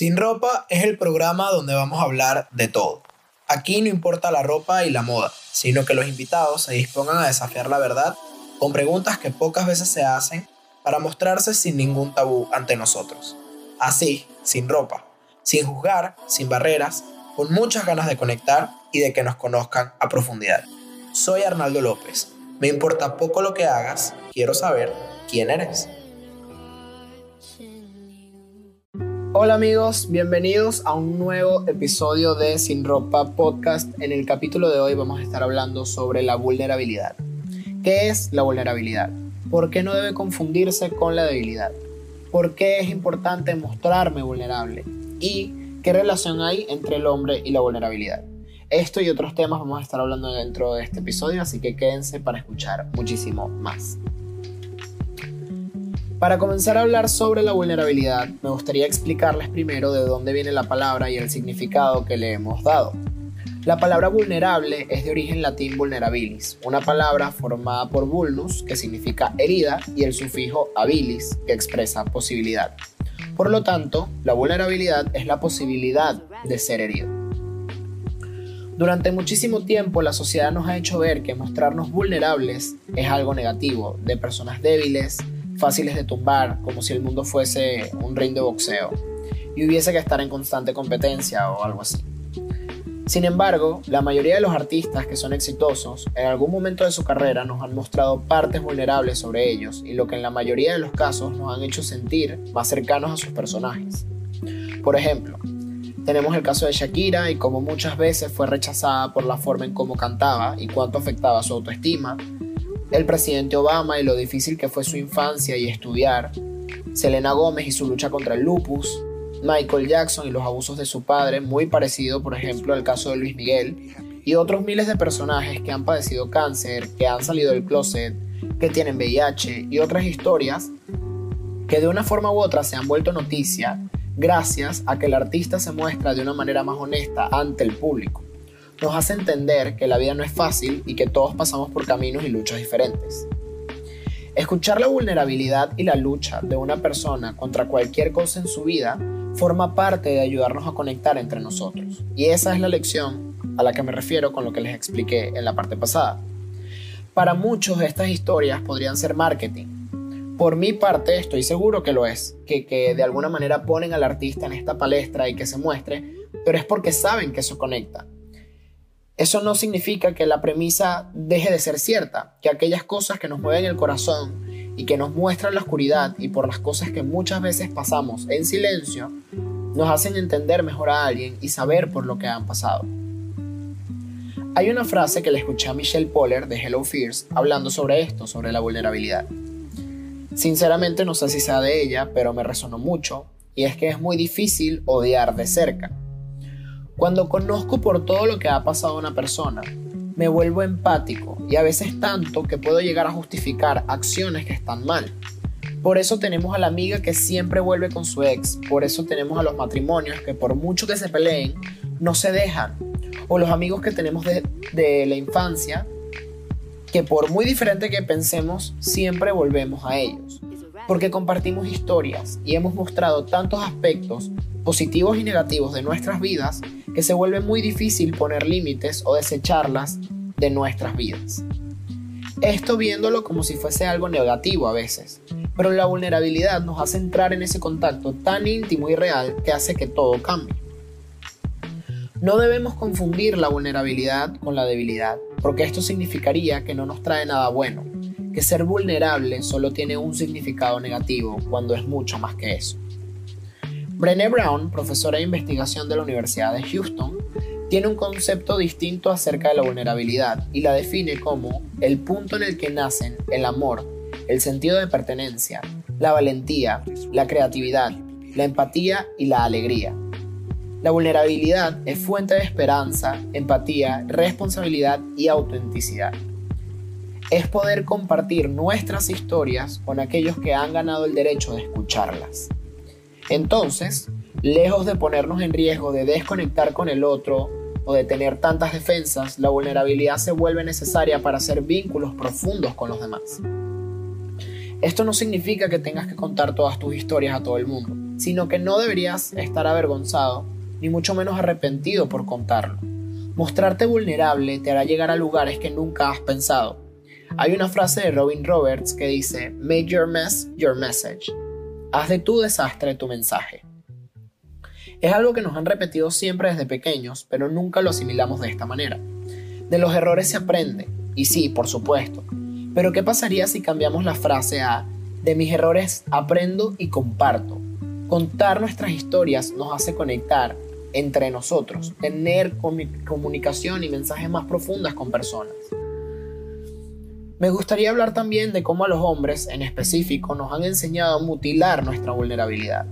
Sin ropa es el programa donde vamos a hablar de todo. Aquí no importa la ropa y la moda, sino que los invitados se dispongan a desafiar la verdad con preguntas que pocas veces se hacen para mostrarse sin ningún tabú ante nosotros. Así, sin ropa, sin juzgar, sin barreras, con muchas ganas de conectar y de que nos conozcan a profundidad. Soy Arnaldo López. Me importa poco lo que hagas, quiero saber quién eres. Hola amigos, bienvenidos a un nuevo episodio de Sin Ropa Podcast. En el capítulo de hoy vamos a estar hablando sobre la vulnerabilidad. ¿Qué es la vulnerabilidad? ¿Por qué no debe confundirse con la debilidad? ¿Por qué es importante mostrarme vulnerable? ¿Y qué relación hay entre el hombre y la vulnerabilidad? Esto y otros temas vamos a estar hablando dentro de este episodio, así que quédense para escuchar muchísimo más. Para comenzar a hablar sobre la vulnerabilidad, me gustaría explicarles primero de dónde viene la palabra y el significado que le hemos dado. La palabra vulnerable es de origen latín vulnerabilis, una palabra formada por vulnus, que significa herida, y el sufijo habilis, que expresa posibilidad. Por lo tanto, la vulnerabilidad es la posibilidad de ser herido. Durante muchísimo tiempo la sociedad nos ha hecho ver que mostrarnos vulnerables es algo negativo, de personas débiles, fáciles de tumbar, como si el mundo fuese un ring de boxeo y hubiese que estar en constante competencia o algo así. Sin embargo, la mayoría de los artistas que son exitosos en algún momento de su carrera nos han mostrado partes vulnerables sobre ellos y lo que en la mayoría de los casos nos han hecho sentir más cercanos a sus personajes. Por ejemplo, tenemos el caso de Shakira y cómo muchas veces fue rechazada por la forma en cómo cantaba y cuánto afectaba su autoestima, el presidente Obama y lo difícil que fue su infancia y estudiar, Selena Gómez y su lucha contra el lupus, Michael Jackson y los abusos de su padre, muy parecido por ejemplo al caso de Luis Miguel, y otros miles de personajes que han padecido cáncer, que han salido del closet, que tienen VIH y otras historias que de una forma u otra se han vuelto noticia gracias a que el artista se muestra de una manera más honesta ante el público nos hace entender que la vida no es fácil y que todos pasamos por caminos y luchas diferentes. Escuchar la vulnerabilidad y la lucha de una persona contra cualquier cosa en su vida forma parte de ayudarnos a conectar entre nosotros. Y esa es la lección a la que me refiero con lo que les expliqué en la parte pasada. Para muchos estas historias podrían ser marketing. Por mi parte estoy seguro que lo es, que, que de alguna manera ponen al artista en esta palestra y que se muestre, pero es porque saben que eso conecta, eso no significa que la premisa deje de ser cierta, que aquellas cosas que nos mueven el corazón y que nos muestran la oscuridad y por las cosas que muchas veces pasamos en silencio, nos hacen entender mejor a alguien y saber por lo que han pasado. Hay una frase que le escuché a Michelle Poller de Hello Fears hablando sobre esto, sobre la vulnerabilidad. Sinceramente no sé si sea de ella, pero me resonó mucho, y es que es muy difícil odiar de cerca. Cuando conozco por todo lo que ha pasado a una persona, me vuelvo empático y a veces tanto que puedo llegar a justificar acciones que están mal. Por eso tenemos a la amiga que siempre vuelve con su ex, por eso tenemos a los matrimonios que por mucho que se peleen, no se dejan, o los amigos que tenemos de, de la infancia, que por muy diferente que pensemos, siempre volvemos a ellos, porque compartimos historias y hemos mostrado tantos aspectos positivos y negativos de nuestras vidas que se vuelve muy difícil poner límites o desecharlas de nuestras vidas. Esto viéndolo como si fuese algo negativo a veces, pero la vulnerabilidad nos hace entrar en ese contacto tan íntimo y real que hace que todo cambie. No debemos confundir la vulnerabilidad con la debilidad, porque esto significaría que no nos trae nada bueno, que ser vulnerable solo tiene un significado negativo cuando es mucho más que eso. Brené Brown, profesora de investigación de la Universidad de Houston, tiene un concepto distinto acerca de la vulnerabilidad y la define como el punto en el que nacen el amor, el sentido de pertenencia, la valentía, la creatividad, la empatía y la alegría. La vulnerabilidad es fuente de esperanza, empatía, responsabilidad y autenticidad. Es poder compartir nuestras historias con aquellos que han ganado el derecho de escucharlas. Entonces, lejos de ponernos en riesgo de desconectar con el otro o de tener tantas defensas, la vulnerabilidad se vuelve necesaria para hacer vínculos profundos con los demás. Esto no significa que tengas que contar todas tus historias a todo el mundo. sino que no deberías estar avergonzado, ni mucho menos arrepentido por contarlo. Mostrarte vulnerable te hará llegar a lugares que nunca has pensado. Hay una frase de Robin Roberts que dice, Make your mess your message. Haz de tu desastre tu mensaje. Es algo que nos han repetido siempre desde pequeños, pero nunca lo asimilamos de esta manera. De los errores se aprende, y sí, por supuesto. Pero ¿qué pasaría si cambiamos la frase a de mis errores aprendo y comparto? Contar nuestras historias nos hace conectar entre nosotros, tener comunicación y mensajes más profundas con personas. Me gustaría hablar también de cómo a los hombres en específico nos han enseñado a mutilar nuestra vulnerabilidad,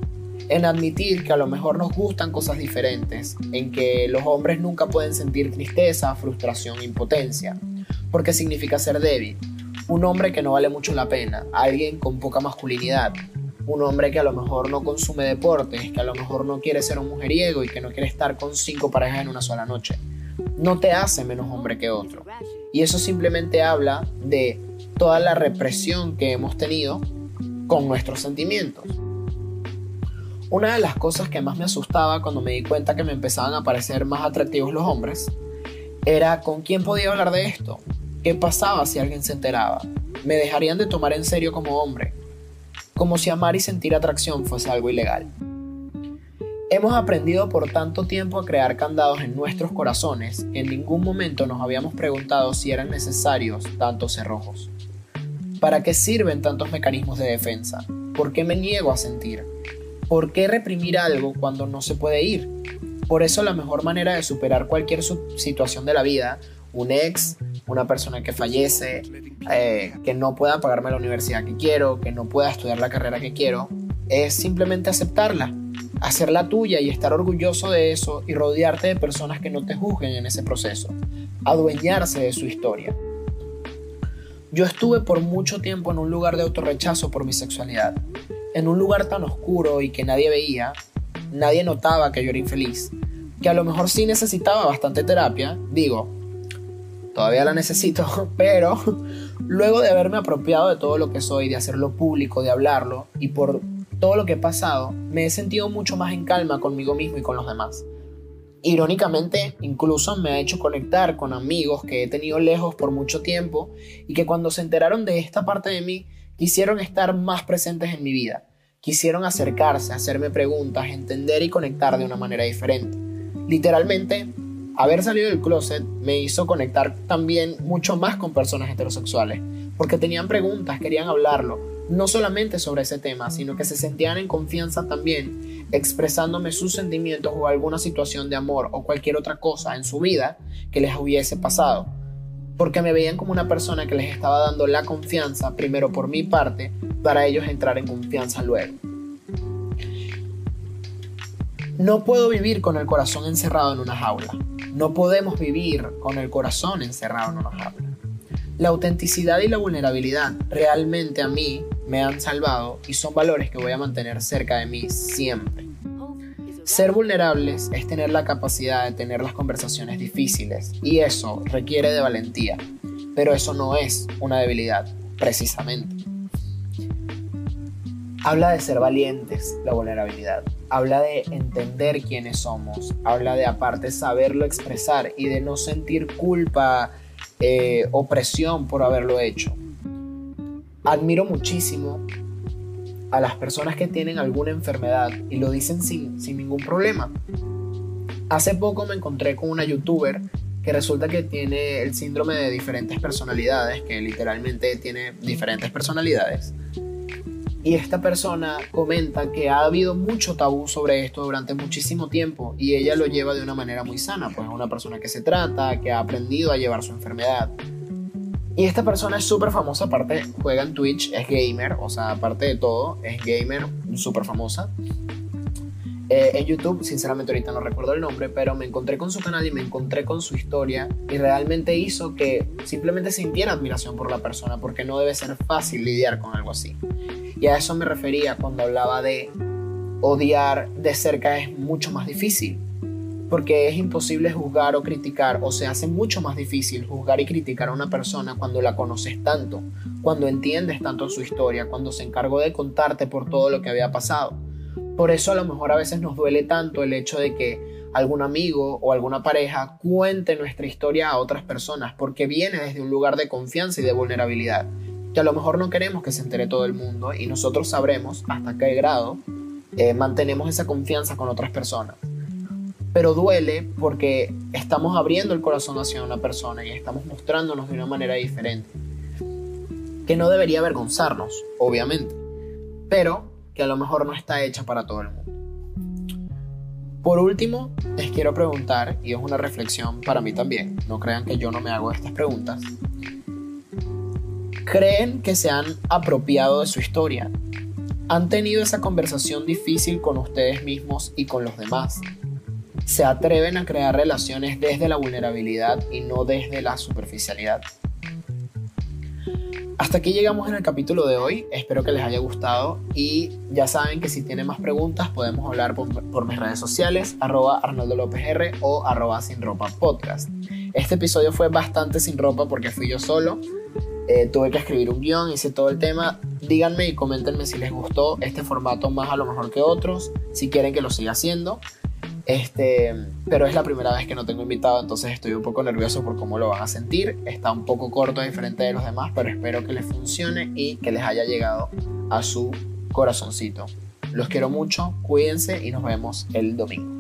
en admitir que a lo mejor nos gustan cosas diferentes, en que los hombres nunca pueden sentir tristeza, frustración, impotencia, porque significa ser débil, un hombre que no vale mucho la pena, alguien con poca masculinidad, un hombre que a lo mejor no consume deportes, que a lo mejor no quiere ser un mujeriego y que no quiere estar con cinco parejas en una sola noche. No te hace menos hombre que otro. Y eso simplemente habla de toda la represión que hemos tenido con nuestros sentimientos. Una de las cosas que más me asustaba cuando me di cuenta que me empezaban a parecer más atractivos los hombres era con quién podía hablar de esto. ¿Qué pasaba si alguien se enteraba? ¿Me dejarían de tomar en serio como hombre? Como si amar y sentir atracción fuese algo ilegal. Hemos aprendido por tanto tiempo a crear candados en nuestros corazones en ningún momento nos habíamos preguntado si eran necesarios tantos cerrojos. ¿Para qué sirven tantos mecanismos de defensa? ¿Por qué me niego a sentir? ¿Por qué reprimir algo cuando no se puede ir? Por eso la mejor manera de superar cualquier situación de la vida, un ex, una persona que fallece, eh, que no pueda pagarme la universidad que quiero, que no pueda estudiar la carrera que quiero, es simplemente aceptarla hacerla tuya y estar orgulloso de eso y rodearte de personas que no te juzguen en ese proceso, adueñarse de su historia. Yo estuve por mucho tiempo en un lugar de autorrechazo por mi sexualidad, en un lugar tan oscuro y que nadie veía, nadie notaba que yo era infeliz, que a lo mejor sí necesitaba bastante terapia, digo, todavía la necesito, pero luego de haberme apropiado de todo lo que soy, de hacerlo público, de hablarlo, y por todo lo que he pasado, me he sentido mucho más en calma conmigo mismo y con los demás. Irónicamente, incluso me ha hecho conectar con amigos que he tenido lejos por mucho tiempo y que cuando se enteraron de esta parte de mí, quisieron estar más presentes en mi vida. Quisieron acercarse, hacerme preguntas, entender y conectar de una manera diferente. Literalmente, haber salido del closet me hizo conectar también mucho más con personas heterosexuales, porque tenían preguntas, querían hablarlo, no solamente sobre ese tema, sino que se sentían en confianza también expresándome sus sentimientos o alguna situación de amor o cualquier otra cosa en su vida que les hubiese pasado. Porque me veían como una persona que les estaba dando la confianza, primero por mi parte, para ellos entrar en confianza luego. No puedo vivir con el corazón encerrado en una jaula. No podemos vivir con el corazón encerrado en una jaula. La autenticidad y la vulnerabilidad realmente a mí me han salvado y son valores que voy a mantener cerca de mí siempre. Ser vulnerables es tener la capacidad de tener las conversaciones difíciles y eso requiere de valentía, pero eso no es una debilidad, precisamente. Habla de ser valientes, la vulnerabilidad. Habla de entender quiénes somos. Habla de aparte saberlo expresar y de no sentir culpa, eh, opresión por haberlo hecho. Admiro muchísimo a las personas que tienen alguna enfermedad y lo dicen sin, sin ningún problema. Hace poco me encontré con una youtuber que resulta que tiene el síndrome de diferentes personalidades, que literalmente tiene diferentes personalidades. Y esta persona comenta que ha habido mucho tabú sobre esto durante muchísimo tiempo y ella lo lleva de una manera muy sana, pues es una persona que se trata, que ha aprendido a llevar su enfermedad. Y esta persona es súper famosa, aparte juega en Twitch, es gamer, o sea, aparte de todo, es gamer, súper famosa. Eh, en YouTube, sinceramente ahorita no recuerdo el nombre, pero me encontré con su canal y me encontré con su historia y realmente hizo que simplemente sintiera admiración por la persona porque no debe ser fácil lidiar con algo así. Y a eso me refería cuando hablaba de odiar de cerca es mucho más difícil porque es imposible juzgar o criticar o se hace mucho más difícil juzgar y criticar a una persona cuando la conoces tanto, cuando entiendes tanto su historia, cuando se encargó de contarte por todo lo que había pasado. Por eso a lo mejor a veces nos duele tanto el hecho de que algún amigo o alguna pareja cuente nuestra historia a otras personas, porque viene desde un lugar de confianza y de vulnerabilidad, que a lo mejor no queremos que se entere todo el mundo y nosotros sabremos hasta qué grado eh, mantenemos esa confianza con otras personas. Pero duele porque estamos abriendo el corazón hacia una persona y estamos mostrándonos de una manera diferente. Que no debería avergonzarnos, obviamente, pero que a lo mejor no está hecha para todo el mundo. Por último, les quiero preguntar, y es una reflexión para mí también, no crean que yo no me hago estas preguntas. ¿Creen que se han apropiado de su historia? ¿Han tenido esa conversación difícil con ustedes mismos y con los demás? ¿Se atreven a crear relaciones desde la vulnerabilidad y no desde la superficialidad? Hasta aquí llegamos en el capítulo de hoy, espero que les haya gustado y ya saben que si tienen más preguntas podemos hablar por, mis redes sociales, arroba Arnoldo López R o arroba Sin Ropa Podcast. Este episodio fue bastante sin ropa porque fui yo solo, eh, tuve que escribir un guion, hice todo el tema. Díganme y coméntenme si les gustó este formato más a lo mejor que otros, si quieren que lo siga haciendo. Este, pero es la primera vez que no tengo invitado, entonces estoy un poco nervioso por cómo lo van a sentir. Está un poco corto, diferente de los demás, pero espero que les funcione y que les haya llegado a su corazoncito. Los quiero mucho, cuídense y nos vemos el domingo.